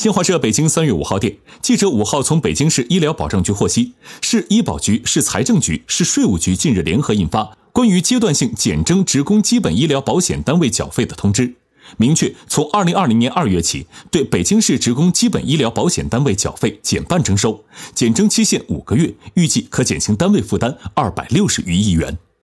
新华社北京三月五号电记者五号从北京市医疗保障局获悉市医保局市财政局市税务局近日联合印发关于阶段性减征职工基本医疗保险单位缴费的通知明确从二零二零年二月起对北京市职工基本医疗保险单位缴费减半征收减征期限五个月预计可减轻单位负担二百六十余亿元。